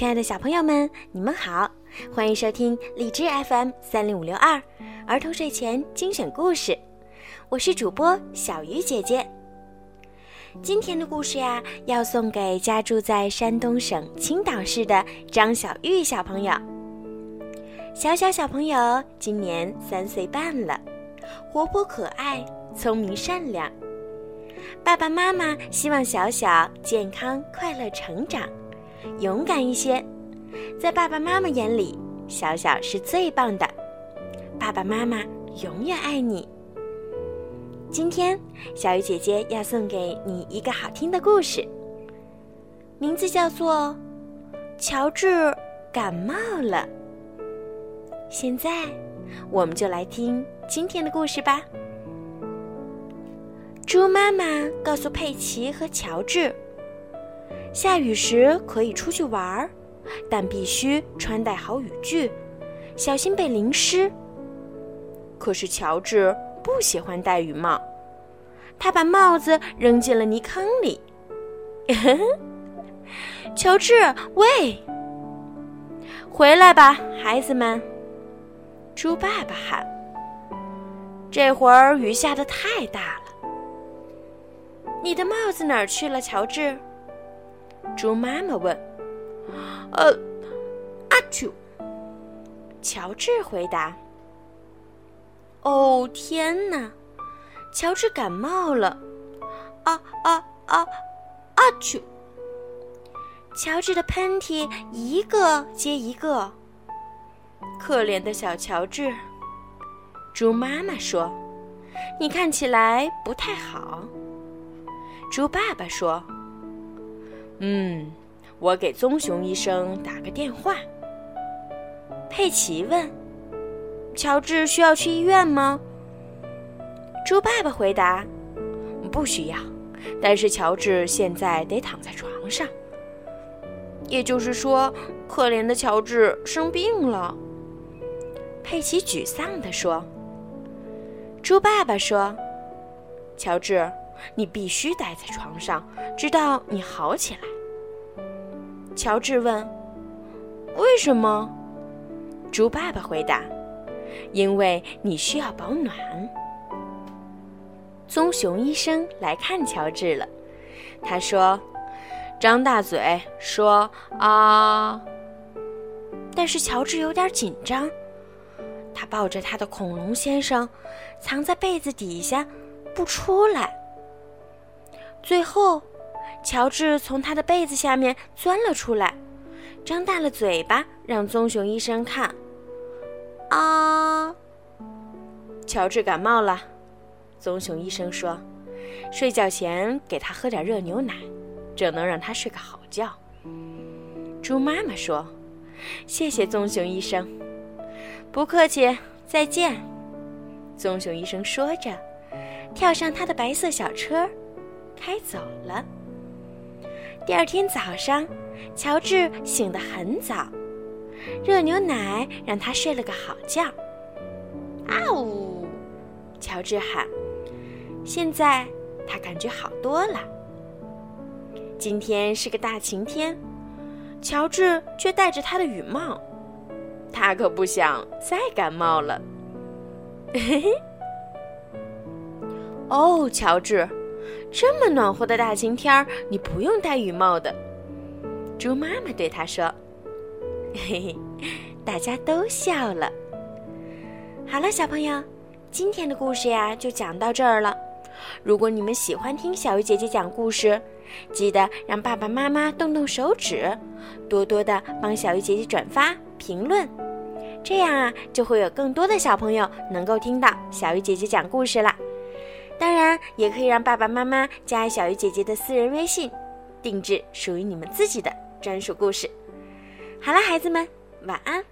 亲爱的小朋友们，你们好，欢迎收听荔枝 FM 三零五六二儿童睡前精选故事，我是主播小鱼姐姐。今天的故事呀，要送给家住在山东省青岛市的张小玉小朋友。小小小朋友今年三岁半了，活泼可爱，聪明善良。爸爸妈妈希望小小健康快乐成长。勇敢一些，在爸爸妈妈眼里，小小是最棒的。爸爸妈妈永远爱你。今天，小鱼姐姐要送给你一个好听的故事，名字叫做《乔治感冒了》。现在，我们就来听今天的故事吧。猪妈妈告诉佩奇和乔治。下雨时可以出去玩儿，但必须穿戴好雨具，小心被淋湿。可是乔治不喜欢戴雨帽，他把帽子扔进了泥坑里。乔治，喂，回来吧，孩子们！猪爸爸喊。这会儿雨下的太大了，你的帽子哪儿去了，乔治？猪妈妈问：“呃，阿丘。”乔治回答：“哦，天哪！乔治感冒了！啊啊啊！阿丘！”乔治的喷嚏一个接一个。可怜的小乔治，猪妈妈说：“你看起来不太好。”猪爸爸说。嗯，我给棕熊医生打个电话。佩奇问：“乔治需要去医院吗？”猪爸爸回答：“不需要，但是乔治现在得躺在床上。也就是说，可怜的乔治生病了。”佩奇沮丧地说。猪爸爸说：“乔治。”你必须待在床上，直到你好起来。乔治问：“为什么？”猪爸爸回答：“因为你需要保暖。”棕熊医生来看乔治了，他说：“张大嘴，说啊。”但是乔治有点紧张，他抱着他的恐龙先生，藏在被子底下，不出来。最后，乔治从他的被子下面钻了出来，张大了嘴巴，让棕熊医生看。啊！乔治感冒了，棕熊医生说：“睡觉前给他喝点热牛奶，这能让他睡个好觉。”猪妈妈说：“谢谢棕熊医生。”不客气，再见。棕熊医生说着，跳上他的白色小车。开走了。第二天早上，乔治醒得很早，热牛奶让他睡了个好觉。啊呜！乔治喊。现在他感觉好多了。今天是个大晴天，乔治却戴着他的雨帽，他可不想再感冒了。嘿嘿。哦，乔治。这么暖和的大晴天儿，你不用戴雨帽的。猪妈妈对他说：“嘿嘿，大家都笑了。”好了，小朋友，今天的故事呀就讲到这儿了。如果你们喜欢听小鱼姐姐讲故事，记得让爸爸妈妈动动手指，多多的帮小鱼姐姐转发、评论，这样啊就会有更多的小朋友能够听到小鱼姐姐讲故事了。当然，也可以让爸爸妈妈加小鱼姐姐的私人微信，定制属于你们自己的专属故事。好了，孩子们，晚安。